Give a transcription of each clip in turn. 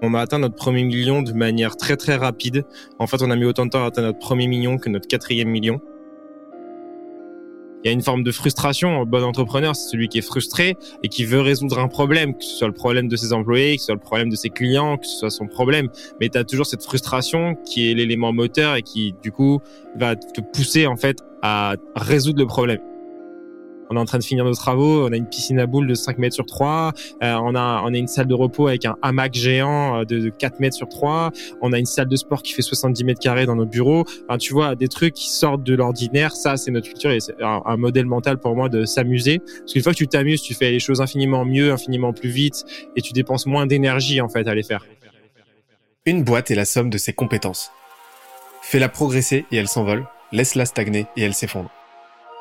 On a atteint notre premier million de manière très très rapide. En fait, on a mis autant de temps à atteindre notre premier million que notre quatrième million. Il y a une forme de frustration. Un bon entrepreneur, c'est celui qui est frustré et qui veut résoudre un problème, que ce soit le problème de ses employés, que ce soit le problème de ses clients, que ce soit son problème. Mais tu as toujours cette frustration qui est l'élément moteur et qui, du coup, va te pousser en fait à résoudre le problème. On est en train de finir nos travaux. On a une piscine à boules de 5 mètres sur 3. Euh, on a on a une salle de repos avec un hamac géant euh, de, 4 mètres sur 3. On a une salle de sport qui fait 70 mètres carrés dans nos bureaux. Enfin, tu vois, des trucs qui sortent de l'ordinaire. Ça, c'est notre culture et c'est un, modèle mental pour moi de s'amuser. Parce qu'une fois que tu t'amuses, tu fais les choses infiniment mieux, infiniment plus vite et tu dépenses moins d'énergie en fait à les faire. Une boîte est la somme de ses compétences. Fais-la progresser et elle s'envole. Laisse-la stagner et elle s'effondre.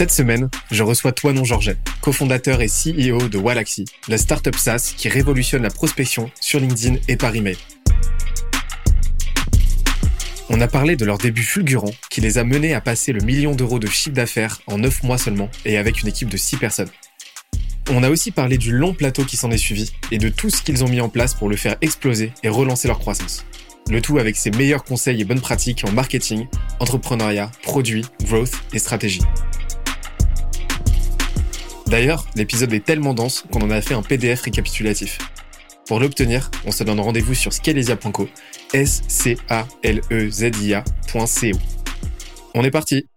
Cette semaine, je reçois Toinon Georget, cofondateur et CEO de Walaxy, la startup SaaS qui révolutionne la prospection sur LinkedIn et par email. On a parlé de leur début fulgurant qui les a menés à passer le million d'euros de chiffre d'affaires en 9 mois seulement et avec une équipe de 6 personnes. On a aussi parlé du long plateau qui s'en est suivi et de tout ce qu'ils ont mis en place pour le faire exploser et relancer leur croissance. Le tout avec ses meilleurs conseils et bonnes pratiques en marketing, entrepreneuriat, produits, growth et stratégie. D'ailleurs, l'épisode est tellement dense qu'on en a fait un PDF récapitulatif. Pour l'obtenir, on se donne rendez-vous sur scalesia.co, s c a l e z i a.co. On est parti.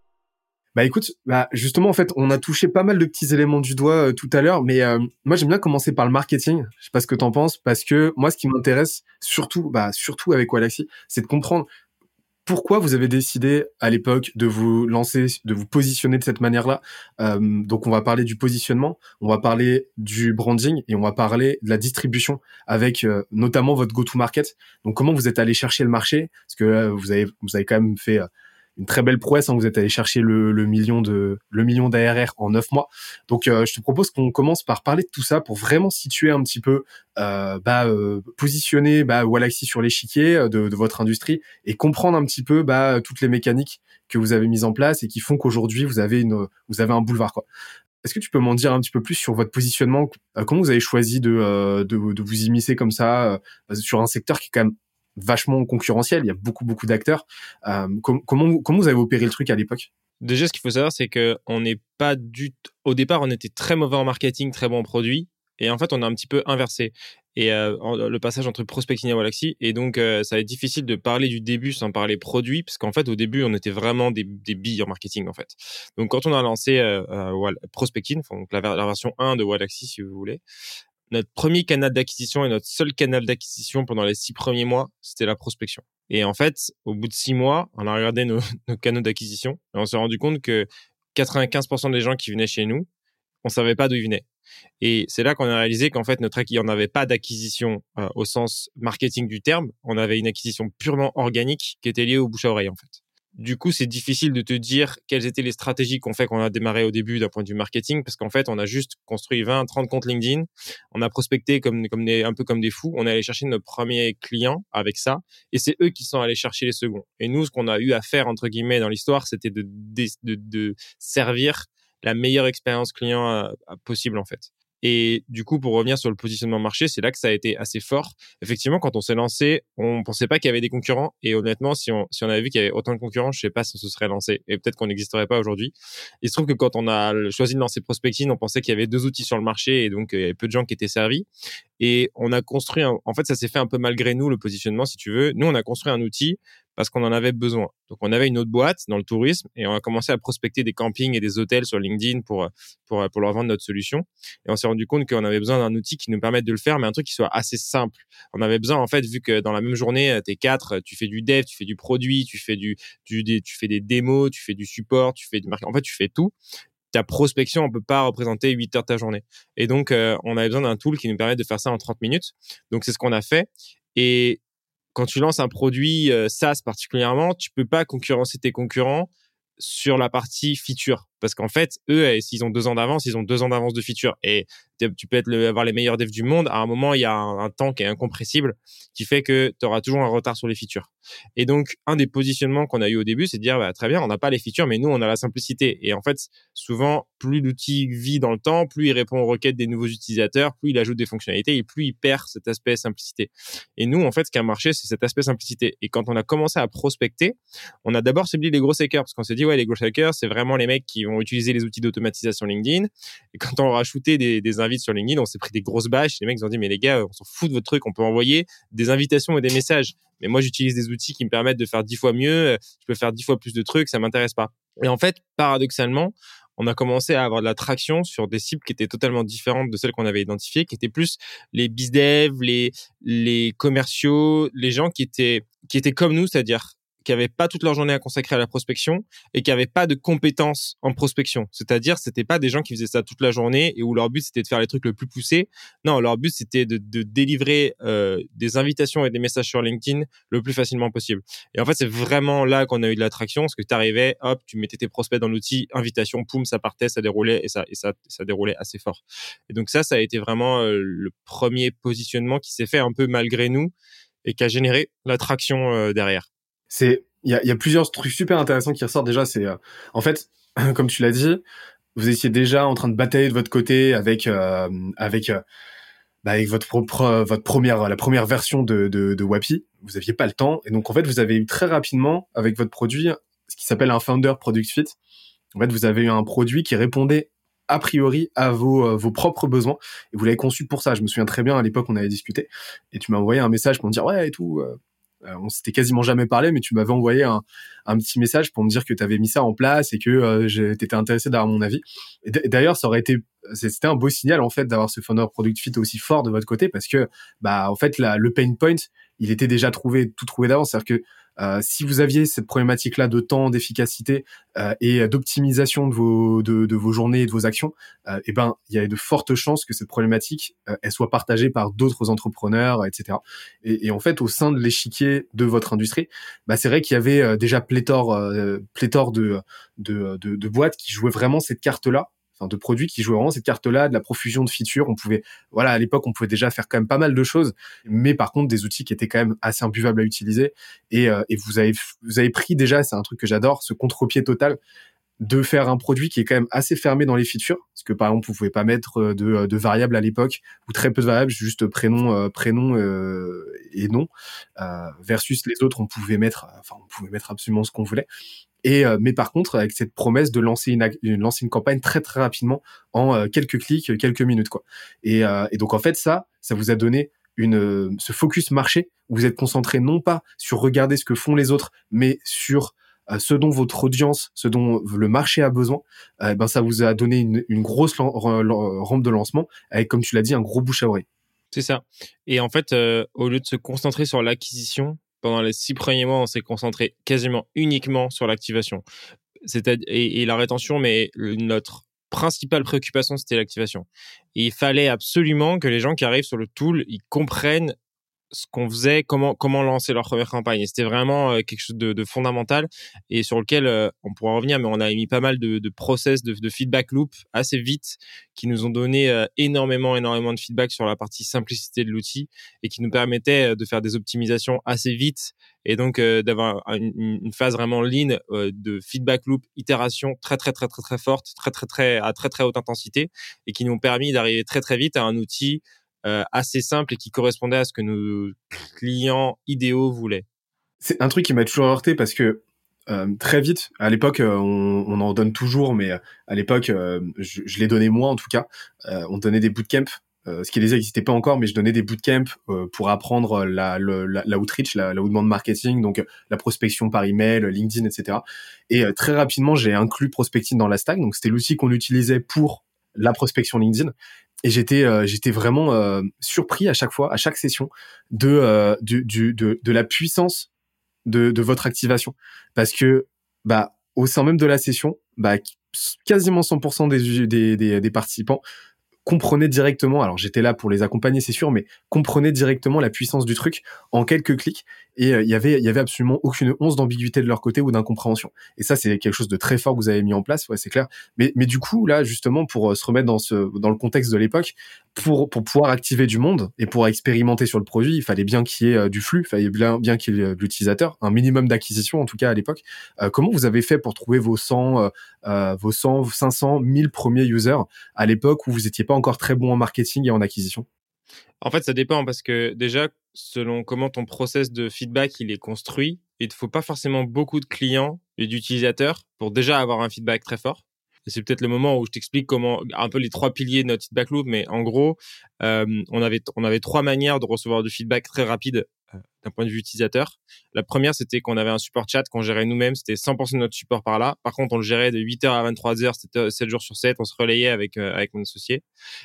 Bah écoute, bah justement en fait, on a touché pas mal de petits éléments du doigt euh, tout à l'heure, mais euh, moi j'aime bien commencer par le marketing. Je sais pas ce que t'en penses, parce que moi ce qui m'intéresse surtout, bah surtout avec Walaxy, c'est de comprendre pourquoi vous avez décidé à l'époque de vous lancer, de vous positionner de cette manière-là? Euh, Donc, on va parler du positionnement, on va parler du branding et on va parler de la distribution avec euh, notamment votre go-to-market. Donc, comment vous êtes allé chercher le marché? Parce que euh, vous avez vous avez quand même fait une très belle prouesse. Hein, vous êtes allé chercher le, le million de le million d'ARR en neuf mois. Donc, euh, je te propose qu'on commence par parler de tout ça pour vraiment situer un petit peu, euh, bah, euh, positionner bah, Walaxy sur l'échiquier euh, de, de, votre industrie et comprendre un petit peu bah, toutes les mécaniques que vous avez mises en place et qui font qu'aujourd'hui vous avez une vous avez un boulevard quoi. Est-ce que tu peux m'en dire un petit peu plus sur votre positionnement? Comment vous avez choisi de, de, de vous immiscer comme ça sur un secteur qui est quand même vachement concurrentiel. Il y a beaucoup, beaucoup d'acteurs. Euh, comment, vous avez opéré le truc à l'époque? Déjà, ce qu'il faut savoir, c'est que on n'est pas du. Au départ, on était très mauvais en marketing, très bon en produit. Et en fait, on a un petit peu inversé. Et euh, le passage entre prospecting et Walaxy. Et donc, euh, ça va être difficile de parler du début sans parler produit, parce qu'en fait, au début, on était vraiment des, des billes en marketing, en fait. Donc, quand on a lancé euh, prospecting, donc la, la, version 1 de Walaxy, si vous voulez, notre premier canal d'acquisition et notre seul canal d'acquisition pendant les six premiers mois, c'était la prospection. Et en fait, au bout de six mois, on a regardé nos, canaux d'acquisition et on s'est rendu compte que 95% des gens qui venaient chez nous, on savait pas d'où ils venaient. Et c'est là qu'on a réalisé qu'en fait, notre on n'avait pas d'acquisition euh, au sens marketing du terme. On avait une acquisition purement organique qui était liée au bouche à oreille, en fait. Du coup, c'est difficile de te dire quelles étaient les stratégies qu'on fait qu'on a démarré au début d'un point de vue marketing, parce qu'en fait, on a juste construit 20, 30 comptes LinkedIn, on a prospecté comme, comme des, un peu comme des fous, on est allé chercher nos premiers clients avec ça, et c'est eux qui sont allés chercher les seconds. Et nous, ce qu'on a eu à faire, entre guillemets, dans l'histoire, c'était de, de, de, servir la meilleure expérience client euh, possible, en fait. Et du coup, pour revenir sur le positionnement marché, c'est là que ça a été assez fort. Effectivement, quand on s'est lancé, on pensait pas qu'il y avait des concurrents. Et honnêtement, si on, si on avait vu qu'il y avait autant de concurrents, je sais pas si on se serait lancé. Et peut-être qu'on n'existerait pas aujourd'hui. Il se trouve que quand on a choisi de lancer Prospecting, on pensait qu'il y avait deux outils sur le marché et donc euh, il y avait peu de gens qui étaient servis. Et on a construit, en fait, ça s'est fait un peu malgré nous, le positionnement, si tu veux. Nous, on a construit un outil parce qu'on en avait besoin. Donc on avait une autre boîte dans le tourisme et on a commencé à prospecter des campings et des hôtels sur LinkedIn pour pour pour leur vendre notre solution. Et on s'est rendu compte qu'on avait besoin d'un outil qui nous permette de le faire, mais un truc qui soit assez simple. On avait besoin en fait vu que dans la même journée t'es quatre, tu fais du dev, tu fais du produit, tu fais du, du tu fais des démos, tu fais du support, tu fais du marketing. En fait, tu fais tout ta prospection, on peut pas représenter 8 heures de ta journée. Et donc, euh, on avait besoin d'un tool qui nous permet de faire ça en 30 minutes. Donc, c'est ce qu'on a fait. Et quand tu lances un produit euh, SaaS particulièrement, tu peux pas concurrencer tes concurrents sur la partie feature. Parce qu'en fait, eux, eh, s'ils ont deux ans d'avance, ils ont deux ans d'avance de feature. Et tu peux être avoir les meilleurs devs du monde. À un moment, il y a un, temps qui est incompressible qui fait que tu auras toujours un retard sur les features. Et donc, un des positionnements qu'on a eu au début, c'est de dire, bah, très bien, on n'a pas les features, mais nous, on a la simplicité. Et en fait, souvent, plus l'outil vit dans le temps, plus il répond aux requêtes des nouveaux utilisateurs, plus il ajoute des fonctionnalités et plus il perd cet aspect simplicité. Et nous, en fait, ce qui a marché, c'est cet aspect simplicité. Et quand on a commencé à prospecter, on a d'abord ciblé les gros hackers parce qu'on s'est dit, ouais, les gros hackers, c'est vraiment les mecs qui vont utiliser les outils d'automatisation LinkedIn. Et quand on a des, des invites sur LinkedIn, on s'est pris des grosses bâches. Les mecs ont dit, mais les gars, on s'en fout de votre truc. On peut envoyer des invitations et des messages. Mais moi, j'utilise des outils qui me permettent de faire dix fois mieux. Je peux faire dix fois plus de trucs. Ça m'intéresse pas. Et en fait, paradoxalement, on a commencé à avoir de la traction sur des cibles qui étaient totalement différentes de celles qu'on avait identifiées, qui étaient plus les bizdev, les les commerciaux, les gens qui étaient qui étaient comme nous, c'est-à-dire qui n'avaient pas toute leur journée à consacrer à la prospection et qui n'avaient pas de compétences en prospection. C'est-à-dire, c'était pas des gens qui faisaient ça toute la journée et où leur but c'était de faire les trucs le plus poussés. Non, leur but c'était de, de, délivrer euh, des invitations et des messages sur LinkedIn le plus facilement possible. Et en fait, c'est vraiment là qu'on a eu de l'attraction, parce que tu arrivais, hop, tu mettais tes prospects dans l'outil, invitation, poum, ça partait, ça déroulait et ça et ça ça déroulait assez fort. Et donc ça, ça a été vraiment euh, le premier positionnement qui s'est fait un peu malgré nous et qui a généré l'attraction euh, derrière c'est il y a, plusieurs trucs super intéressants qui ressortent déjà. C'est euh, en fait, comme tu l'as dit, vous étiez déjà en train de batailler de votre côté avec euh, avec euh, bah, avec votre propre votre première la première version de de, de Wapi. Vous aviez pas le temps et donc en fait vous avez eu très rapidement avec votre produit ce qui s'appelle un Founder Product Fit. En fait, vous avez eu un produit qui répondait a priori à vos, vos propres besoins et vous l'avez conçu pour ça. Je me souviens très bien à l'époque on avait discuté et tu m'as envoyé un message pour me dire ouais et tout euh, on s'était quasiment jamais parlé, mais tu m'avais envoyé un, petit message pour me dire que tu avais mis ça en place et que euh, tu étais intéressé d'avoir mon avis. D'ailleurs, ça aurait été c'était un beau signal en fait d'avoir ce founder product fit aussi fort de votre côté parce que bah en fait la, le pain point il était déjà trouvé tout trouvé d'avance c'est-à-dire que euh, si vous aviez cette problématique-là de temps, d'efficacité euh, et d'optimisation de vos de, vos journées et de vos actions, euh, eh ben il y a de fortes chances que cette problématique euh, elle soit partagée par d'autres entrepreneurs, etc. Et, et, en fait, au sein de l'échiquier de votre industrie, bah, c'est vrai qu'il y avait euh, déjà pléthore pléthore de de, de de boîtes qui jouaient vraiment cette carte-là de produits qui jouaient vraiment cette carte-là, de la profusion de features. On pouvait, voilà, à l'époque, on pouvait déjà faire quand même pas mal de choses, mais par contre, des outils qui étaient quand même assez imbuvables à utiliser. Et, euh, vous avez, vous avez pris déjà, c'est un truc que j'adore, ce contre-pied total de faire un produit qui est quand même assez fermé dans les features, parce que par exemple vous pouvez pas mettre euh, de, euh, de variables à l'époque ou très peu de variables, juste prénom, prénom et nom, versus les autres on pouvait mettre, enfin on pouvait mettre absolument ce qu'on voulait. Et mais par contre avec cette promesse de lancer une, lancer une campagne très très rapidement en quelques clics, quelques minutes quoi. Et, et donc en fait ça, ça vous a donné une ce focus marché où vous êtes concentré non pas sur regarder ce que font les autres, mais sur ce dont votre audience, ce dont le marché a besoin, euh, ben ça vous a donné une, une grosse rampe de lancement avec, comme tu l'as dit, un gros bouche à oreille. C'est ça. Et en fait, euh, au lieu de se concentrer sur l'acquisition, pendant les six premiers mois, on s'est concentré quasiment uniquement sur l'activation. Et, la rétention, mais notre principale préoccupation, c'était l'activation. Il fallait absolument que les gens qui arrivent sur le tool, ils comprennent ce qu'on faisait, comment comment lancer leur première campagne. C'était vraiment euh, quelque chose de, de, fondamental et sur lequel euh, on pourra revenir, mais on a mis pas mal de, de process, de, de, feedback loop assez vite qui nous ont donné euh, énormément énormément de feedback sur la partie simplicité de l'outil et qui nous permettait de faire des optimisations assez vite et donc d'avoir une, une, phase vraiment lean de feedback loop, itération très très très très très forte, très très très à très très haute intensité et qui nous ont permis d'arriver très très vite à un outil euh, assez simple et qui correspondait à ce que nos clients idéaux voulaient. C'est un truc qui m'a toujours heurté parce que euh, très vite, à l'époque, euh, on, on, en donne toujours, mais à l'époque, je, je l'ai donné moi en tout cas. on donnait des bootcamps ce qui n'existait pas encore, mais je donnais des bootcamps euh, pour apprendre la, la, la outreach, la, la outbound marketing, donc la prospection par email, LinkedIn, etc. Et très rapidement, j'ai inclus prospecting dans la stack, donc c'était l'outil qu'on utilisait pour la prospection LinkedIn et j'étais euh, j'étais vraiment euh, surpris à chaque fois, à chaque session, de euh, du, du, de, de la puissance de, de votre activation, parce que bah au sein même de la session, bah quasiment 100% des, des, des, des participants comprenaient directement, alors j'étais là pour les accompagner, c'est sûr, mais comprenaient directement la puissance du truc en quelques clics. Et euh, il y avait, il y avait absolument aucune once d'ambiguïté de leur côté ou d'incompréhension. Et ça, c'est quelque chose de très fort que vous avez mis en place, ouais, c'est clair. Mais, mais du coup, là, justement, pour euh, se remettre dans ce, dans le contexte de l'époque, pour, pour pouvoir activer du monde et pour expérimenter sur le produit, il fallait bien qu'il y ait euh, du flux, il fallait bien, bien qu'il y ait de l'utilisateur, un minimum d'acquisition, en tout cas à l'époque. comment vous avez fait pour trouver vos 100, euh, vos 100, 500, 1000 premiers users à l'époque où vous étiez pas encore très bon en marketing et en acquisition En fait, ça dépend parce que déjà, selon comment ton process de feedback il est construit, il ne faut pas forcément beaucoup de clients et d'utilisateurs pour déjà avoir un feedback très fort. C'est peut-être le moment où je t'explique comment un peu les trois piliers de notre feedback loop, mais en gros, euh, on avait on avait trois manières de recevoir du feedback très rapide d'un point de vue utilisateur. La première, c'était qu'on avait un support chat qu'on gérait nous-mêmes. C'était 100% de notre support par là. Par contre, on le gérait de 8h à 23h, c'était 7 jours sur 7. On se relayait avec, euh, avec mon associé.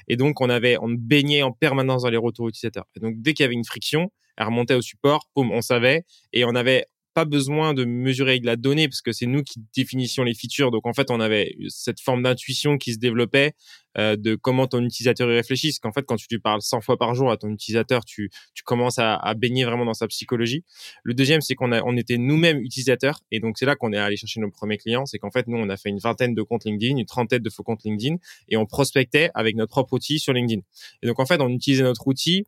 Et donc, on avait, on baignait en permanence dans les retours utilisateurs. Et donc, dès qu'il y avait une friction, elle remontait au support, boum, on savait. Et on avait pas besoin de mesurer avec la donnée parce que c'est nous qui définissions les features. Donc en fait, on avait cette forme d'intuition qui se développait euh, de comment ton utilisateur y réfléchit. Parce qu'en fait, quand tu lui parles 100 fois par jour à ton utilisateur, tu, tu commences à, baigner vraiment dans sa psychologie. Le deuxième, c'est qu'on on était nous-mêmes utilisateurs. Et donc c'est là qu'on est allé chercher nos premiers clients. C'est qu'en fait, nous, on a fait une vingtaine de comptes LinkedIn, une trentaine de faux comptes LinkedIn et on prospectait avec notre propre outil sur LinkedIn. Et donc en fait, on utilisait notre outil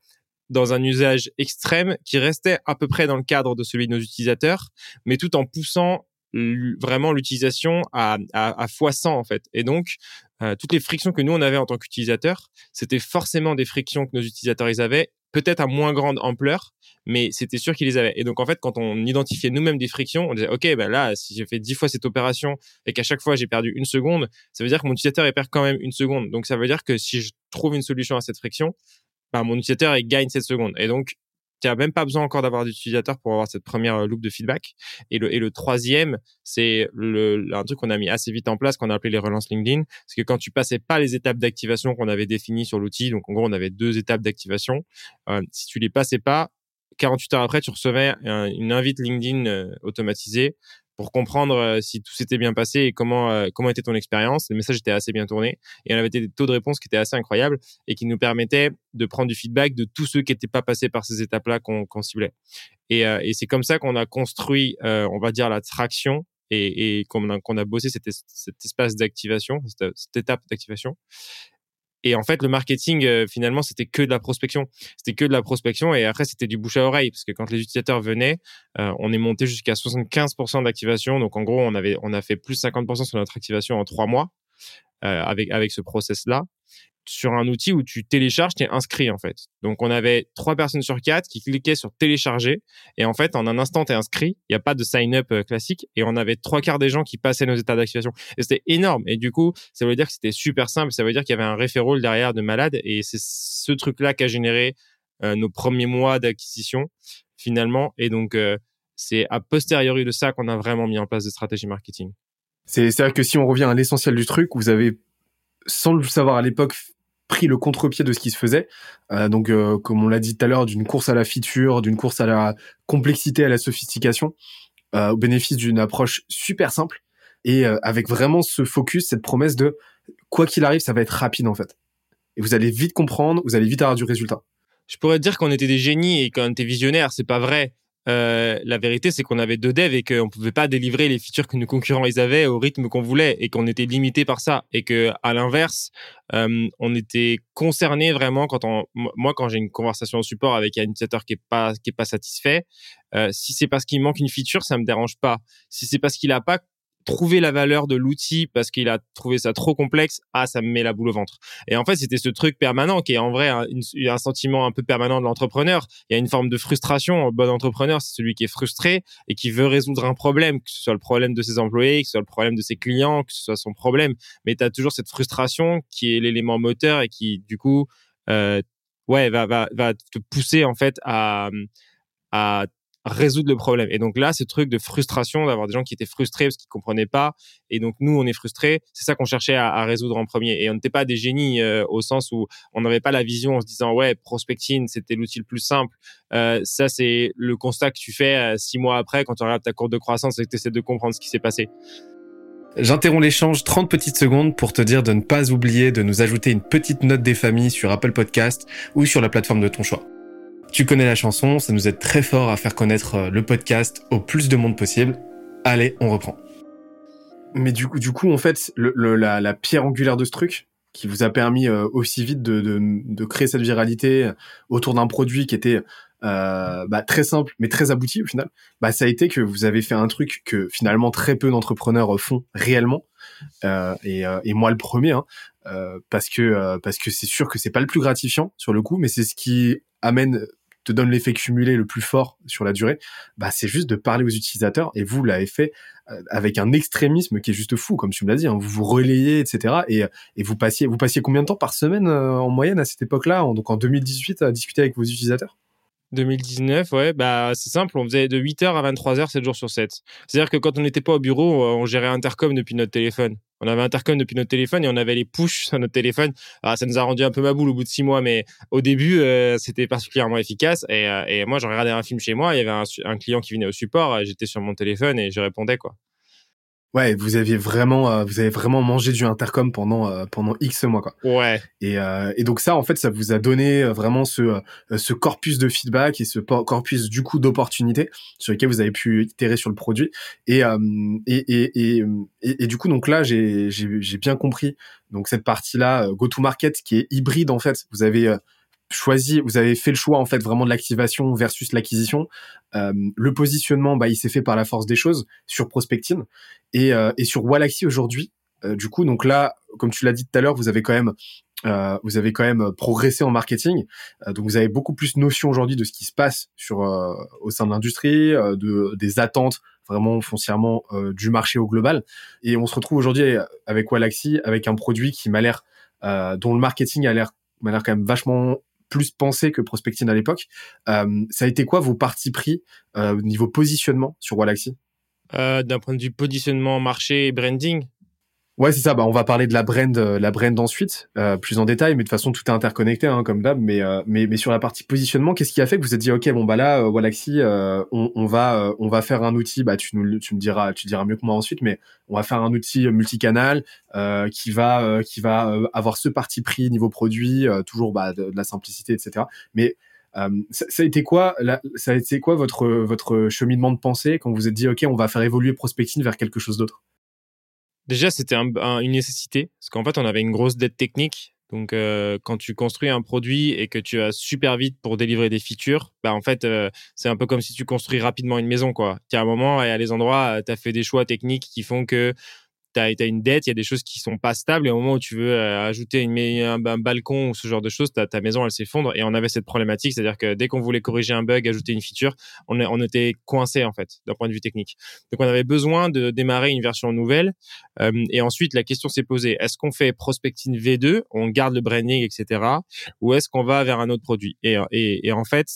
dans un usage extrême qui restait à peu près dans le cadre de celui de nos utilisateurs, mais tout en poussant vraiment l'utilisation à, à, à x100 en fait. Et donc, euh, toutes les frictions que nous on avait en tant qu'utilisateurs, c'était forcément des frictions que nos utilisateurs ils avaient, peut-être à moins grande ampleur, mais c'était sûr qu'ils les avaient. Et donc en fait, quand on identifiait nous-mêmes des frictions, on disait ok, ben là, si j'ai fait dix fois cette opération et qu'à chaque fois j'ai perdu une seconde, ça veut dire que mon utilisateur il perd quand même une seconde. Donc ça veut dire que si je trouve une solution à cette friction, bah, mon utilisateur il gagne cette seconde. Et donc, tu n'as même pas besoin encore d'avoir d'utilisateur pour avoir cette première euh, loop de feedback. Et le, et le troisième, c'est le, un truc qu'on a mis assez vite en place, qu'on a appelé les relances LinkedIn. C'est que quand tu passais pas les étapes d'activation qu'on avait définies sur l'outil, donc en gros, on avait deux étapes d'activation, euh, si tu les passais pas, 48 heures après, tu recevais une invite LinkedIn euh, automatisée pour comprendre euh, si tout s'était bien passé et comment euh, comment était ton expérience. Le message était assez bien tourné et on avait des taux de réponse qui étaient assez incroyables et qui nous permettaient de prendre du feedback de tous ceux qui n'étaient pas passés par ces étapes-là qu'on ciblait. Et, euh, et c'est comme ça qu'on a construit, on va dire, la traction et, qu'on a, a bossé cet, espace d'activation, cette étape d'activation. Et en fait, le marketing, euh, finalement, c'était que de la prospection. C'était que de la prospection et après, c'était du bouche à oreille parce que quand les utilisateurs venaient, euh, on est monté jusqu'à 75% d'activation. Donc, en gros, on avait, on a fait plus 50% sur notre activation en trois mois euh, avec, avec ce process-là sur un outil où tu télécharges, tu es inscrit en fait. Donc on avait trois personnes sur quatre qui cliquaient sur télécharger. Et en fait en un instant tu es inscrit, il n'y a pas de sign-up euh, classique. Et on avait trois quarts des gens qui passaient nos états d'activation. Et c'était énorme. Et du coup ça veut dire que c'était super simple, ça veut dire qu'il y avait un référent derrière de malade. Et c'est ce truc-là qui a généré euh, nos premiers mois d'acquisition finalement. Et donc euh, c'est a posteriori de ça qu'on a vraiment mis en place des stratégies marketing. C'est vrai que si on revient à l'essentiel du truc, vous avez sans le savoir à l'époque, pris le contre-pied de ce qui se faisait. Euh, donc, euh, comme on l'a dit tout à l'heure, d'une course à la feature, d'une course à la complexité, à la sophistication, euh, au bénéfice d'une approche super simple et avec vraiment ce focus, cette promesse de quoi qu'il arrive, ça va être rapide en fait. Et vous allez vite comprendre, vous allez vite avoir du résultat. Je pourrais dire qu'on était des génies et qu'on était visionnaires, c'est pas vrai. Euh, la vérité, c'est qu'on avait deux devs et qu'on pouvait pas délivrer les features que nos concurrents ils avaient au rythme qu'on voulait et qu'on était limité par ça et que à l'inverse, euh, on était concerné vraiment quand on, moi quand j'ai une conversation au support avec un utilisateur qui est pas pas satisfait, euh, si c'est parce qu'il manque une feature, ça me dérange pas. Si c'est parce qu'il a pas trouver la valeur de l'outil parce qu'il a trouvé ça trop complexe, ah, ça me met la boule au ventre. Et en fait, c'était ce truc permanent qui est en vrai un, un sentiment un peu permanent de l'entrepreneur. Il y a une forme de frustration. Un bon entrepreneur, c'est celui qui est frustré et qui veut résoudre un problème, que ce soit le problème de ses employés, que ce soit le problème de ses clients, que ce soit son problème. Mais tu as toujours cette frustration qui est l'élément moteur et qui, du coup, euh, ouais, va, te pousser en fait à résoudre le problème. Et donc là, ce truc de frustration, d'avoir des gens qui étaient frustrés parce qu'ils comprenaient pas, et donc nous, on est frustrés, c'est ça qu'on cherchait à, résoudre en premier. Et on n'était pas des génies euh, au sens où on n'avait pas la vision en se disant ouais, prospecting, c'était l'outil le plus simple. Euh, ça, c'est le constat que tu fais euh, six mois après quand tu regardes ta courbe de croissance et que tu essaies de comprendre ce qui s'est passé. J'interromps l'échange 30 petites secondes pour te dire de ne pas oublier de nous ajouter une petite note des familles sur Apple Podcast ou sur la plateforme de ton choix. Tu connais la chanson, ça nous aide très fort à faire connaître euh, le podcast au plus de monde possible. Allez, on reprend. Mais du coup, du coup, en fait, le, la, la, pierre angulaire de ce truc, qui vous a permis euh, aussi vite de, de, de, créer cette viralité autour d'un produit qui était euh, bah, très simple mais très abouti au final, bah, ça a été que vous avez fait un truc que finalement très peu d'entrepreneurs font réellement, euh, et, euh, et, moi le premier, hein, euh, parce que parce que c'est sûr que c'est pas le plus gratifiant sur le coup, mais c'est ce qui amène te donne l'effet cumulé le plus fort sur la durée, bah c'est juste de parler aux utilisateurs et vous l'avez fait euh, avec un extrémisme qui est juste fou, comme tu me l'as dit. Hein. Vous vous relayez, etc. Et, et vous passiez, vous passiez combien de temps par semaine euh, en moyenne à cette époque-là, donc en 2018, à discuter avec vos utilisateurs? 2019, ouais, bah c'est simple, on faisait de 8h à 23h 7 jours sur 7. C'est-à-dire que quand on n'était pas au bureau, on gérait Intercom depuis notre téléphone. On avait Intercom depuis notre téléphone et on avait les push sur notre téléphone. Alors, ça nous a rendu un peu ma boule au bout de 6 mois, mais au début, euh, c'était particulièrement efficace. Et, euh, moi, j'en regardais un film chez moi, il y avait un, un client qui venait au support, j'étais sur mon téléphone et je répondais, quoi. Ouais, vous aviez vraiment, euh, vous avez vraiment mangé du intercom pendant euh, pendant X mois quoi. Ouais. Et, euh, et donc ça, en fait, ça vous a donné vraiment ce ce corpus de feedback et ce corpus du coup d'opportunités sur lesquels vous avez pu itérer sur le produit. Et et, et, et, et, du coup, donc là, j'ai j'ai bien compris donc cette partie là, go to market qui est hybride en fait. Vous avez choisi, vous avez fait le choix en fait vraiment de l'activation versus l'acquisition. Euh, le positionnement, bah, il s'est fait par la force des choses sur Prospectine et, euh, et sur Wallaxy aujourd'hui. Euh, du coup, donc là, comme tu l'as dit tout à l'heure, vous avez quand même euh, vous avez quand même progressé en marketing, euh, donc vous avez beaucoup plus notion aujourd'hui de ce qui se passe sur euh, au sein de l'industrie, de des attentes vraiment foncièrement du marché au global. Et on se retrouve aujourd'hui avec Wallaxy, avec un produit qui m'a l'air dont le marketing a l'air m'a l'air quand même vachement plus pensé que Prospectine à l'époque. Euh, ça a été quoi vos partis pris euh, au niveau positionnement sur Wallaxy? Euh, D'un point de vue positionnement, marché et branding Ouais, c'est ça. Bah, on va parler de la brand, euh, la brand ensuite, euh, plus en détail. Mais de façon, tout est interconnecté, hein, comme d'hab. Mais, euh, mais, mais sur la partie positionnement, qu'est-ce qui a fait que vous êtes dit, ok, bon bah là, euh, Wallaxy, on, on, va, on va faire un outil. Bah, tu nous, tu me diras, tu diras mieux que moi ensuite, mais on va faire un outil multicanal qui va, qui va avoir ce parti pris niveau produit, toujours bah, de, la simplicité, etc. Mais ça, ça, a été quoi, ça a été quoi votre, votre cheminement de pensée quand vous vous êtes dit, ok, on va faire évoluer Prospecting vers quelque chose d'autre? Déjà, c'était un, une nécessité, parce qu'en fait, on avait une grosse dette technique. Donc, euh, quand tu construis un produit et que tu as super vite pour délivrer des features, bah en fait, euh, c'est un peu comme si tu construis rapidement une maison, quoi. Tu as un moment et à les endroits, euh, tu as fait des choix techniques qui font que tu as, une dette, il y a des choses qui sont pas stables et au moment où tu veux euh, ajouter une, un, un, balcon ou ce genre de choses, ta, ta maison elle s'effondre et on avait cette problématique, c'est-à-dire que dès qu'on voulait corriger un bug, ajouter une feature, on, on était coincé en fait d'un point de vue technique. Donc on avait besoin de démarrer une version nouvelle euh, et ensuite la question s'est posée est-ce qu'on fait Prospecting V2, on garde le branding etc. ou est-ce qu'on va vers un autre produit? Et, et, et en fait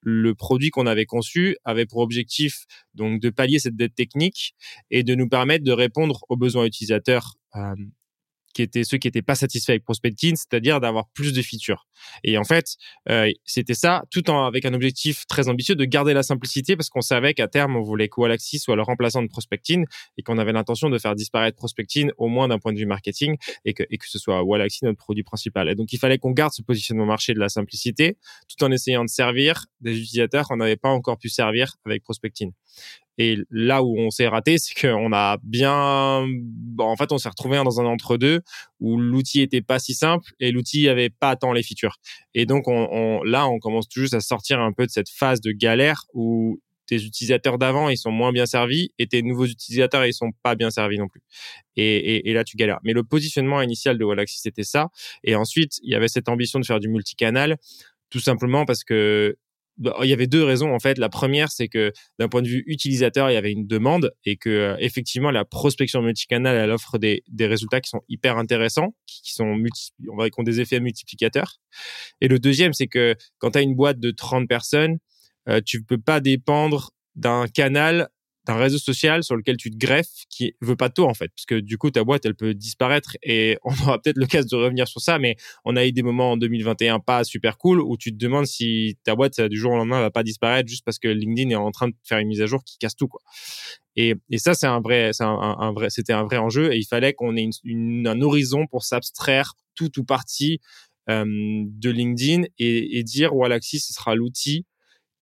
le produit qu'on avait conçu avait pour objectif donc de pallier cette dette technique et de nous permettre de répondre aux besoins utilisateurs euh, qui étaient ceux qui n'étaient pas satisfaits avec Prospecting, c'est-à-dire d'avoir plus de features. Et en fait, euh, c'était ça, tout en avec un objectif très ambitieux de garder la simplicité, parce qu'on savait qu'à terme, on voulait que Wallaxy soit le remplaçant de Prospecting et qu'on avait l'intention de faire disparaître Prospecting, au moins d'un point de vue marketing, et que, et que ce soit Wallaxy notre produit principal. Et donc, il fallait qu'on garde ce positionnement marché de la simplicité, tout en essayant de servir des utilisateurs qu'on n'avait pas encore pu servir avec Prospecting. Et là où on s'est raté, c'est qu'on a bien, en fait, on s'est retrouvé dans un entre-deux où l'outil était pas si simple et l'outil avait pas tant les features. Et donc, on, on, là, on commence tout juste à sortir un peu de cette phase de galère où tes utilisateurs d'avant, ils sont moins bien servis et tes nouveaux utilisateurs, ils sont pas bien servis non plus. Et, et, et là, tu galères. Mais le positionnement initial de Wallaxy, c'était ça. Et ensuite, il y avait cette ambition de faire du multicanal, tout simplement parce que il y avait deux raisons en fait. La première, c'est que d'un point de vue utilisateur, il y avait une demande et que euh, effectivement la prospection multicanal, elle offre des, des résultats qui sont hyper intéressants, qui, sont multi, on va qui ont des effets multiplicateurs. Et le deuxième, c'est que quand tu as une boîte de 30 personnes, euh, tu peux pas dépendre d'un canal un réseau social sur lequel tu te greffes qui veut pas de toi en fait. Parce que du coup ta boîte elle peut disparaître et on aura peut-être l'occasion de revenir sur ça mais on a eu des moments en 2021 pas super cool où tu te demandes si ta boîte du jour au lendemain va pas disparaître juste parce que LinkedIn est en train de faire une mise à jour qui casse tout quoi. Et, et ça c'est un vrai c'est un, vrai c'était un vrai enjeu et il fallait qu'on ait un horizon pour s'abstraire tout ou partie euh, de LinkedIn et, et dire Walaxy ce sera l'outil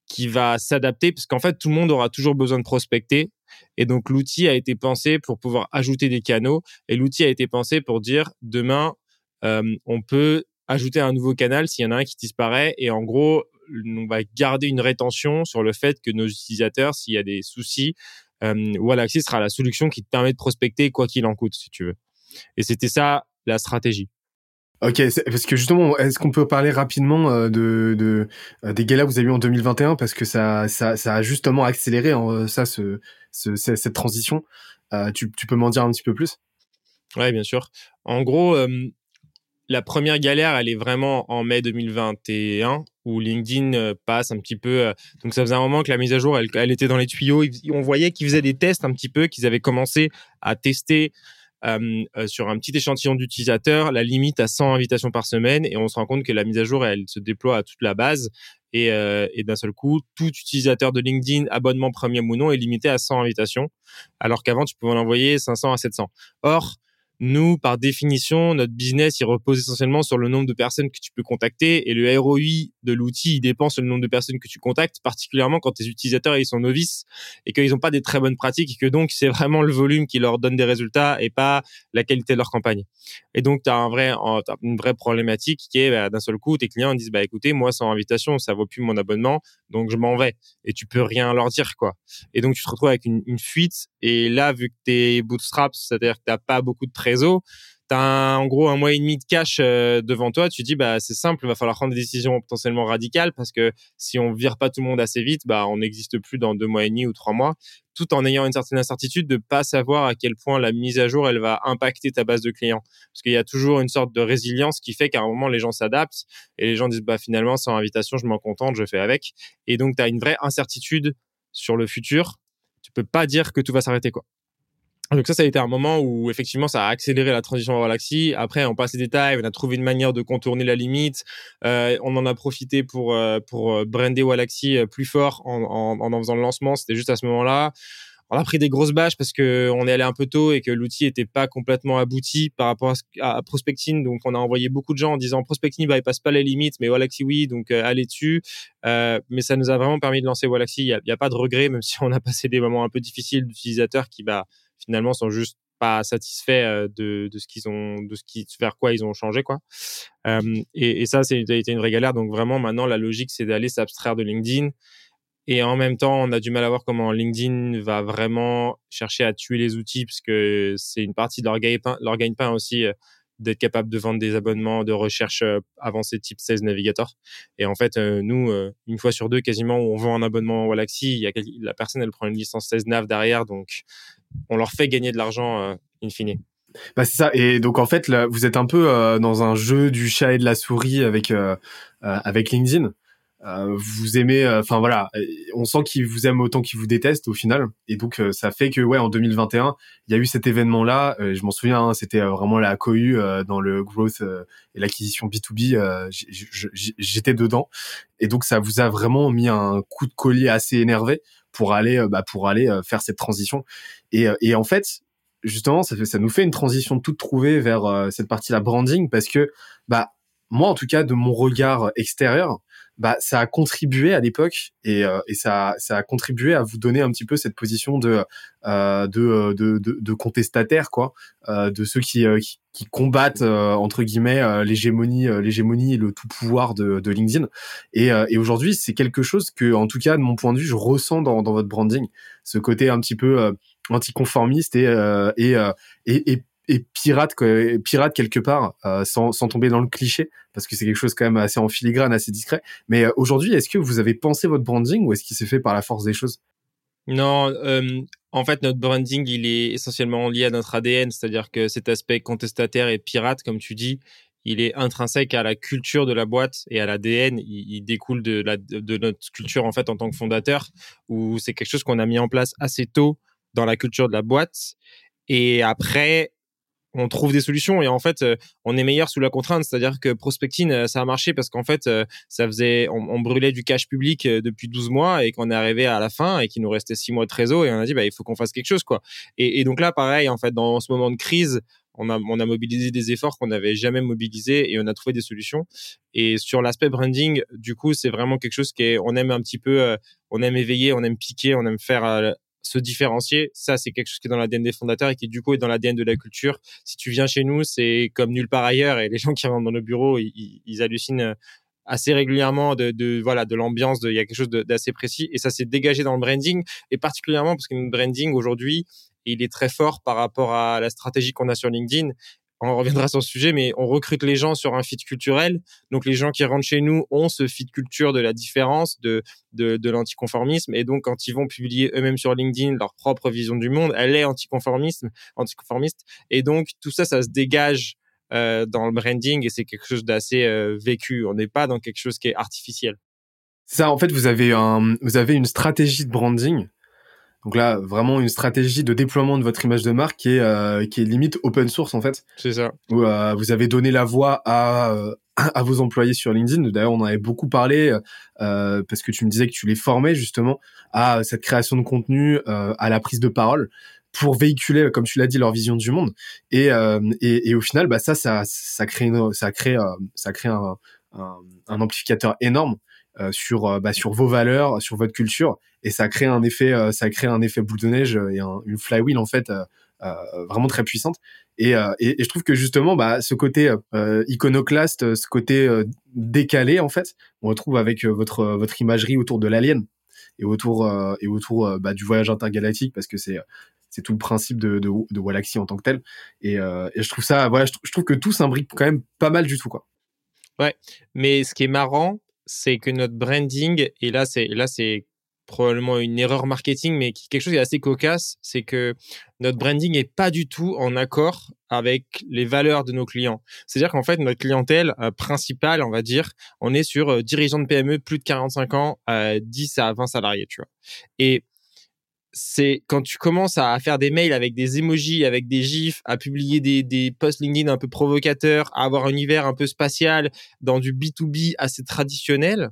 qui va s'adapter parce qu'en fait tout le monde aura toujours besoin de prospecter. Et donc l'outil a été pensé pour pouvoir ajouter des canaux. Et l'outil a été pensé pour dire demain euh, on peut ajouter un nouveau canal s'il y en a un qui disparaît. Et en gros on va garder une rétention sur le fait que nos utilisateurs s'il y a des soucis euh, sera la solution qui te permet de prospecter quoi qu'il en coûte si tu veux. Et c'était ça la stratégie Ok, parce que justement, est-ce qu'on peut parler rapidement euh, de, euh, des galas que vous avez eu en 2021 parce que ça, ça, ça a justement accéléré hein, ça, ce, ce, cette transition. Euh, tu, peux m'en dire un petit peu plus? Ouais, bien sûr. En gros, la première galère, elle est vraiment en mai 2021 où LinkedIn passe un petit peu. donc ça faisait un moment que la mise à jour, elle, était dans les tuyaux. On voyait qu'ils faisaient des tests un petit peu, qu'ils avaient commencé à tester euh, euh, sur un petit échantillon d'utilisateurs la limite à 100 invitations par semaine et on se rend compte que la mise à jour elle se déploie à toute la base et, euh, d'un seul coup tout utilisateur de LinkedIn abonnement premium ou non est limité à 100 invitations alors qu'avant tu pouvais en envoyer 500 à 700 or nous, par définition, notre business, il repose essentiellement sur le nombre de personnes que tu peux contacter et le ROI de l'outil, il dépend sur le nombre de personnes que tu contactes, particulièrement quand tes utilisateurs, ils sont novices et qu'ils n'ont pas des très bonnes pratiques et que donc c'est vraiment le volume qui leur donne des résultats et pas la qualité de leur campagne. Et donc, tu as, un vrai, une vraie problématique qui est, bah, d'un seul coup, tes clients disent, bah, écoutez, moi, sans invitation, ça vaut plus mon abonnement, donc je m'en vais. Et tu peux rien leur dire, quoi. Et donc, tu te retrouves avec une, une fuite. Et là, vu que t'es bootstrap, c'est-à-dire que t'as pas beaucoup de réseau, tu as en gros un mois et demi de cash euh, devant toi, tu dis bah c'est simple, il va falloir prendre des décisions potentiellement radicales parce que si on vire pas tout le monde assez vite, bah on n'existe plus dans deux mois et demi ou trois mois, tout en ayant une certaine incertitude de pas savoir à quel point la mise à jour elle va impacter ta base de clients parce qu'il y a toujours une sorte de résilience qui fait qu'à un moment les gens s'adaptent et les gens disent bah finalement sans invitation je m'en contente, je fais avec et donc tu as une vraie incertitude sur le futur. Tu peux pas dire que tout va s'arrêter quoi. Donc ça, ça a été un moment où effectivement ça a accéléré la transition vers Galaxy. Après, on passe les détails, on a trouvé une manière de contourner la limite. Euh, on en a profité pour euh, pour euh, brander Galaxy plus fort en, en, faisant le lancement. C'était juste à ce moment-là. On a pris des grosses bâches parce que on est allé un peu tôt et que l'outil était pas complètement abouti par rapport à, prospecting. Donc on a envoyé beaucoup de gens en disant prospecting bah il passe pas les limites, mais Galaxy oui, donc allez dessus. mais ça nous a vraiment permis de lancer Galaxy. Il y a, a, pas de regret, même si on a passé des moments un peu difficiles d'utilisateurs qui bah finalement sont juste pas satisfaits euh, de, de ce qu'ils ont de ce qui vers quoi ils ont changé quoi. Et, ça c'est été une vraie galère. Donc vraiment maintenant la logique c'est d'aller s'abstraire de LinkedIn. Et en même temps on a du mal à voir comment LinkedIn va vraiment chercher à tuer les outils parce que c'est une partie de leur gagne-pain aussi euh, d'être capable de vendre des abonnements de recherche euh, avancés type 16 Navigator. Et en fait, euh, nous, euh, une fois sur deux, quasiment, on vend un abonnement Galaxy, il la personne, elle prend une licence 16 Nav derrière, donc on leur fait gagner de l'argent in fine. Bah c'est ça. Et donc en fait, là, vous êtes un peu dans un jeu du chat et de la souris avec avec LinkedIn. Euh, vous aimez, euh, enfin voilà, on sent qu'il vous aime autant qu'il vous déteste au final, et donc euh, ça fait que ouais, en 2021, il y a eu cet événement-là. je m'en souviens, hein, c'était vraiment la cohue dans le growth et l'acquisition B2B. J'étais dedans, et donc ça vous a vraiment mis un coup de collier assez énervé pour aller, bah, pour aller faire cette transition. Et, et en fait, justement, ça, fait, ça nous fait une transition toute trouvée vers cette partie-là branding, parce que bah moi en tout cas de mon regard extérieur bah ça a contribué à l'époque et, euh, et ça, ça a contribué à vous donner un petit peu cette position de euh, de, de, de, de, contestataire quoi, euh, de ceux qui, euh, qui, qui combattent euh, entre guillemets l'hégémonie l'hégémonie et le tout pouvoir de, de LinkedIn. Et, et aujourd'hui c'est quelque chose que en tout cas de mon point de vue je ressens dans, dans votre branding, ce côté un petit peu anticonformiste et, et, et, et et pirate pirate quelque part euh, sans, sans tomber dans le cliché parce que c'est quelque chose quand même assez en filigrane assez discret mais euh, aujourd'hui est-ce que vous avez pensé votre branding ou est-ce qu'il s'est fait par la force des choses? Non euh, en fait notre branding il est essentiellement lié à notre ADN c'est-à-dire que cet aspect contestataire et pirate comme tu dis il est intrinsèque à la culture de la boîte et à l'ADN. Il, découle de, de notre culture en fait en tant que fondateur, où c'est quelque chose qu'on a mis en place assez tôt dans la culture de la boîte. Et après, on trouve des solutions et en fait euh, on est meilleur sous la contrainte c'est-à-dire que prospecting euh, ça a marché parce qu'en fait euh, ça faisait on, brûlait du cash public depuis 12 mois et qu'on est arrivé à la fin et qu'il nous restait 6 mois de trésor et on a dit bah il faut qu'on fasse quelque chose quoi et, donc là pareil en fait dans ce moment de crise on a, on a mobilisé des efforts qu'on n'avait jamais mobilisés et on a trouvé des solutions. Et sur l'aspect branding, du coup, c'est vraiment quelque chose qui est, on aime un petit peu, on aime éveiller, on aime piquer, on aime faire se différencier. Ça, c'est quelque chose qui est dans l'ADN des fondateurs et qui, du coup, est dans l'ADN de la culture. Si tu viens chez nous, c'est comme nulle part ailleurs et les gens qui rentrent dans nos bureaux, ils, hallucinent euh, assez régulièrement de, voilà de l'ambiance il y a quelque chose d'assez précis et ça s'est dégagé dans le branding et particulièrement parce que notre branding aujourd'hui il est très fort par rapport à la stratégie qu'on a sur LinkedIn on reviendra sur ce sujet, mais on recrute les gens sur un fit culturel. Donc les gens qui rentrent chez nous ont ce fit culture de la différence, de, de, de l'anticonformisme. Et donc quand ils vont publier eux-mêmes sur LinkedIn leur propre vision du monde, elle est anticonformisme, anticonformiste. Et donc tout ça, ça se dégage euh, dans le branding et c'est quelque chose d'assez euh, vécu. On n'est pas dans quelque chose qui est artificiel. Ça, en fait, vous avez un, vous avez une stratégie de branding donc là, vraiment une stratégie de déploiement de votre image de marque qui est, euh, qui est limite open source en fait. C'est ça. Où euh, vous avez donné la voix à, euh, à vos employés sur LinkedIn. D'ailleurs, on en avait beaucoup parlé parce que tu me disais que tu les formais justement à cette création de contenu, à la prise de parole pour véhiculer, comme tu l'as dit, leur vision du monde. Et, et, et, au final, bah ça, ça, ça crée, ça crée, ça crée un, un, un amplificateur énorme euh, sur euh, bah, sur vos valeurs, sur votre culture, et ça crée un effet, euh, ça crée un effet boule de neige et une flywheel en fait vraiment très puissante. Et, et, je trouve que justement, bah, ce côté iconoclaste, ce côté décalé en fait, on retrouve avec votre votre imagerie autour de l'alien et autour et autour bah, du voyage intergalactique parce que c'est c'est tout le principe de, de, Walaxy en tant que tel. Et, et je trouve ça, voilà, je, je trouve que tout s'imbrique quand même pas mal du tout, quoi. Ouais, mais ce qui est marrant, c'est que notre branding, et là, c'est, là, c'est probablement une erreur marketing, mais quelque chose qui est assez cocasse, c'est que notre branding n'est pas du tout en accord avec les valeurs de nos clients. C'est-à-dire qu'en fait, notre clientèle euh, principale, on va dire, on est sur euh, dirigeants de PME plus de 45 ans, 10 à 20 salariés, tu vois. Et c'est quand tu commences à faire des mails avec des emojis, avec des gifs, à publier des, posts LinkedIn un peu provocateurs, à avoir un univers un peu spatial dans du B2B assez traditionnel.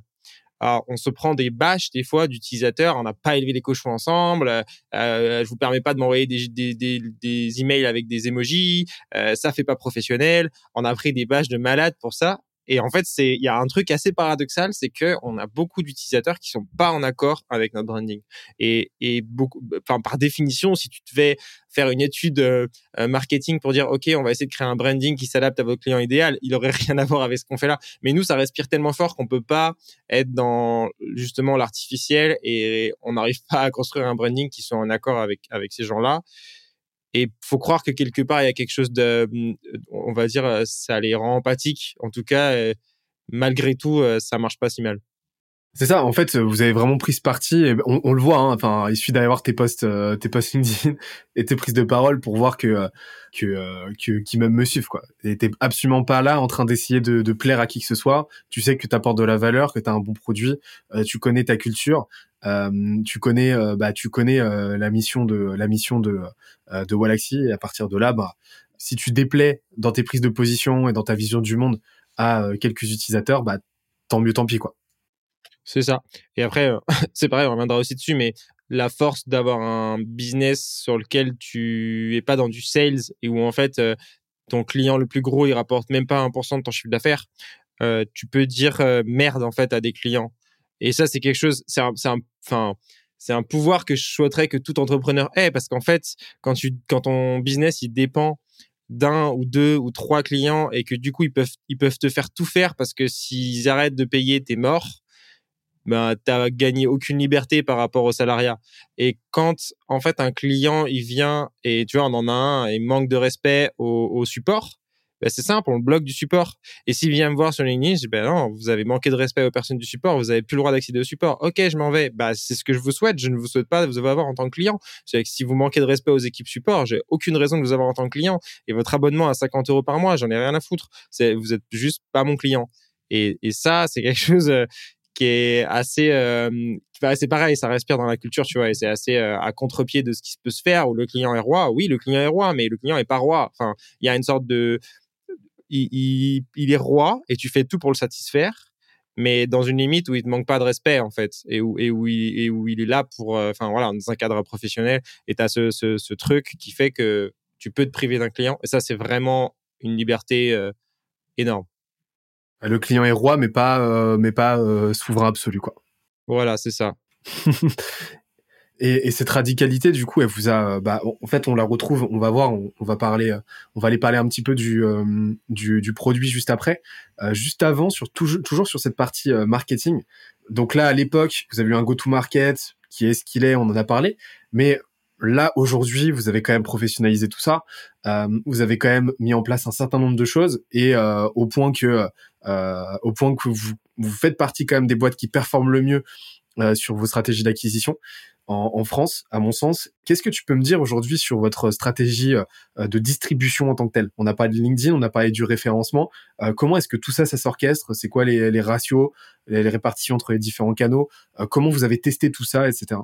Alors, on se prend des bâches des fois d'utilisateurs. On n'a pas élevé les cochons ensemble. Euh, je vous permets pas de m'envoyer des, des, des, des, emails avec des emojis. Euh, ça fait pas professionnel. On a pris des bâches de malades pour ça. Et en fait, c'est il y a un truc assez paradoxal, c'est que on a beaucoup d'utilisateurs qui sont pas en accord avec notre branding. Et, et beaucoup, enfin par définition, si tu devais faire une étude euh, euh, marketing pour dire ok, on va essayer de créer un branding qui s'adapte à votre client idéal, il aurait rien à voir avec ce qu'on fait là. Mais nous, ça respire tellement fort qu'on peut pas être dans justement l'artificiel et on n'arrive pas à construire un branding qui soit en accord avec avec ces gens-là. Et faut croire que quelque part, il y a quelque chose de, on va dire, euh, ça les rend empathiques. En tout cas, euh, malgré tout, euh, ça marche pas si mal. C'est ça, en fait, vous avez vraiment pris ce parti. On, le voit, hein, enfin, il suffit d'aller voir tes posts, tes posts LinkedIn et tes prises de parole pour voir que que que qui même me suivent quoi. Et t'es absolument pas là en train d'essayer de, plaire à qui que ce soit. Tu sais que tu apportes de la valeur, que tu as un bon produit, tu connais ta culture, tu connais bah tu connais la mission de la mission de de et à partir de là, bah si tu déplais dans tes prises de position et dans ta vision du monde à quelques utilisateurs, bah tant mieux, tant pis quoi. C'est ça. Et après, euh, c'est pareil, on reviendra aussi dessus, mais la force d'avoir un business sur lequel tu es pas dans du sales et où en fait euh, ton client le plus gros il rapporte même pas 1% de ton chiffre d'affaires, euh, tu peux dire merde en fait à des clients. Et ça c'est quelque chose, c'est un, enfin c'est un pouvoir que je souhaiterais que tout entrepreneur ait parce qu'en fait quand tu quand ton business il dépend d'un ou deux ou trois clients et que du coup ils peuvent ils peuvent te faire tout faire parce que s'ils arrêtent de payer t'es mort ben t'as gagné aucune liberté par rapport au salariat. Et quand en fait un client il vient et tu vois on en a un et manque de respect au, support, ben, c'est simple, on bloque du support. Et s'il vient me voir sur LinkedIn, je dis, ben non, vous avez manqué de respect aux personnes du support, vous avez plus le droit d'accéder au support. Ok, je m'en vais. Bah, c'est ce que je vous souhaite. Je ne vous souhaite pas de vous avoir en tant que client. Que si vous manquez de respect aux équipes support, j'ai aucune raison de vous avoir en tant que client. Et votre abonnement à 50 euros par mois, j'en ai rien à foutre. Vous êtes juste pas mon client. Et, et ça, c'est quelque chose euh, qui est assez euh, c'est pareil ça respire dans la culture tu vois et c'est assez euh, à contre-pied de ce qui peut se faire où le client est roi. Oui le client est roi mais le client est pas roi. Enfin il y a une sorte de il, est roi et tu fais tout pour le satisfaire mais dans une limite où il te manque pas de respect en fait et où il, est là pour euh, enfin voilà dans un cadre professionnel et tu as ce, ce, truc qui fait que tu peux te priver d'un client et ça c'est vraiment une liberté énorme le client est roi mais pas euh, mais pas souverain absolu quoi voilà c'est ça Et, et, cette radicalité, du coup, elle vous a, bah, en fait, on la retrouve. On va voir, on, va parler, on va aller parler un petit peu du euh, du, du, produit juste après. Euh, juste avant, sur toujours, toujours sur cette partie euh, marketing. Donc là, à l'époque, vous avez eu un go-to-market qui est ce qu'il est. On en a parlé, mais là aujourd'hui, vous avez quand même professionnalisé tout ça. vous avez quand même mis en place un certain nombre de choses et au point que au point que vous faites partie quand même des boîtes qui performent le mieux sur vos stratégies d'acquisition en, France, à mon sens. Qu'est-ce que tu peux me dire aujourd'hui sur votre stratégie euh, de distribution en tant que telle? On n'a pas de LinkedIn, on n'a pas du référencement. Euh, comment est-ce que tout ça, ça s'orchestre? C'est quoi les, ratios, les, répartitions entre les différents canaux? Euh, Comment vous avez testé tout ça, etc.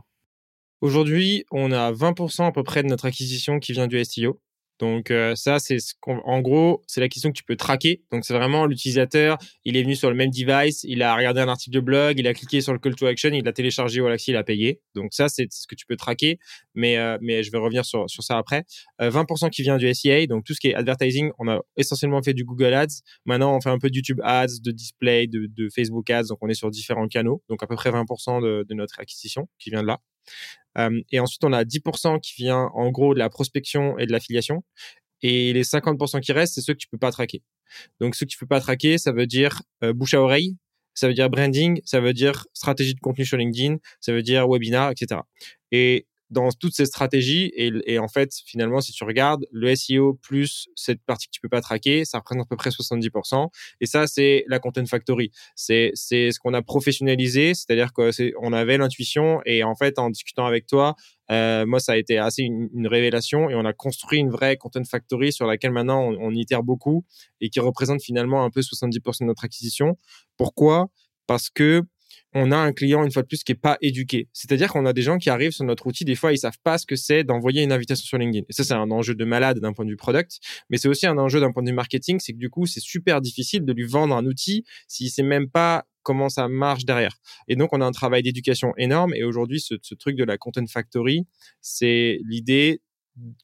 Aujourd'hui, on a 20% à peu près de notre acquisition qui vient du SEO. Donc euh, ça, c'est ce en gros, c'est la question que tu peux traquer. Donc c'est vraiment l'utilisateur, il est venu sur le même device, il a regardé un article de blog, il a cliqué sur le call to action, il a téléchargé Wallaxy, il a payé. Donc ça, c'est ce que tu peux traquer. Mais euh, mais je vais revenir sur ça après. 20% euh, qui vient du SEA, donc tout ce qui est advertising, on a essentiellement fait du Google Ads. Maintenant, on fait un peu de YouTube Ads, de display, de, Facebook Ads. Donc on est sur différents canaux. Donc à peu près 20% de, de notre acquisition qui vient de là. Euh, et ensuite, on a 10% qui vient en gros de la prospection et de l'affiliation. Et les 50% qui restent, c'est ceux que tu peux pas traquer. Donc, ceux que tu peux pas traquer, ça veut dire euh, bouche à oreille, ça veut dire branding, ça veut dire stratégie de contenu sur LinkedIn, ça veut dire webinar, etc. Et dans toutes ces stratégies. Et, en fait, finalement, si tu regardes, le SEO plus cette partie que tu peux pas traquer, ça représente à peu près 70%. Et ça, c'est la Content Factory. C'est, ce qu'on a professionnalisé, c'est-à-dire qu'on avait l'intuition et en fait, en discutant avec toi, euh, moi, ça a été assez une, révélation et on a construit une vraie Content Factory sur laquelle maintenant on itère beaucoup et qui représente finalement un peu 70% de notre acquisition. Pourquoi? Parce que on a un client une fois de plus qui est pas éduqué. C'est-à-dire qu'on a des gens qui arrivent sur notre outil, des fois ils savent pas ce que c'est d'envoyer une invitation sur LinkedIn. Et ça c'est un enjeu de malade d'un point de vue product, mais c'est aussi un enjeu d'un point de vue marketing, c'est que du coup c'est super difficile de lui vendre un outil s'il sait même pas comment ça marche derrière. Et donc on a un travail d'éducation énorme et aujourd'hui ce truc de la content factory, c'est l'idée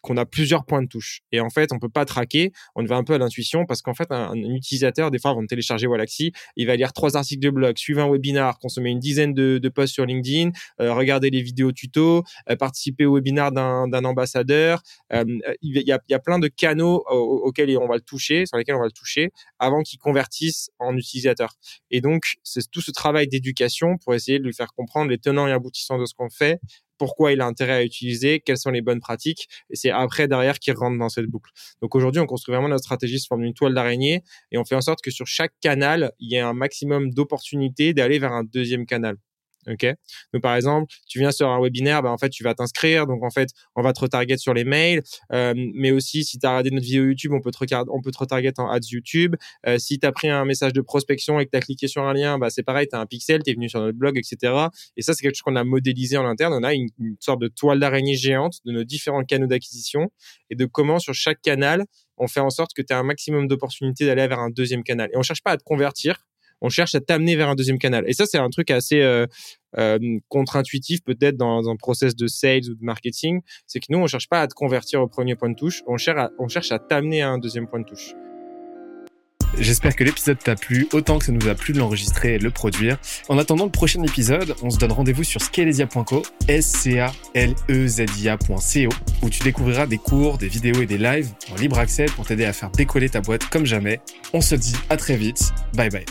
qu'on a plusieurs points de touche. Et en fait, on peut pas traquer, on va un peu à l'intuition parce qu'en fait, un, utilisateur, des fois, avant de télécharger Wallaxy, il va lire trois articles de blog, suivre un webinar, consommer une dizaine de, posts sur LinkedIn, euh, regarder les vidéos tuto, euh, participer au webinar d'un ambassadeur. Euh, il, y a, il y a plein de canaux auxquels on va le toucher, sur lesquels on va le toucher, avant qu'il convertisse en utilisateur. Et donc, c'est tout ce travail d'éducation pour essayer de lui faire comprendre les tenants et aboutissants de ce qu'on fait pourquoi il a intérêt à utiliser, quelles sont les bonnes pratiques, et c'est après derrière qu'il rentre dans cette boucle. Donc aujourd'hui, on construit vraiment notre stratégie sous forme d'une toile d'araignée et on fait en sorte que sur chaque canal, il y ait un maximum d'opportunités d'aller vers un deuxième canal. Ok? Donc par exemple, tu viens sur un webinaire, bah, en fait tu vas t'inscrire. Donc en fait, on va te retarget sur les mails, euh, mais aussi si tu as regardé notre vidéo YouTube, on peut te regarder, on peut te retarget en ads YouTube. Euh, si tu as pris un message de prospection et que tu as cliqué sur un lien, bah c'est pareil, tu as un pixel, tu es venu sur notre blog, etc. Et ça c'est quelque chose qu'on a modélisé en interne. On a une, sorte de toile d'araignée géante de nos différents canaux d'acquisition et de comment sur chaque canal on fait en sorte que tu as un maximum d'opportunités d'aller vers un deuxième canal. Et on cherche pas à te convertir, on cherche à t'amener vers un deuxième canal. Et ça, c'est un truc assez euh, euh, contre-intuitif peut-être dans un process de sales ou de marketing. C'est que nous, on cherche pas à te convertir au premier point de touche, on cherche à, on t'amener à un deuxième point de touche. J'espère que l'épisode t'a plu autant que ça nous a plu de l'enregistrer et de le produire. En attendant le prochain épisode, on se donne rendez-vous sur scalesia.co, s c a l e z i a.co où tu découvriras des cours, des vidéos et des lives en libre accès pour t'aider à faire décoller ta boîte comme jamais. On se dit à très vite. Bye bye.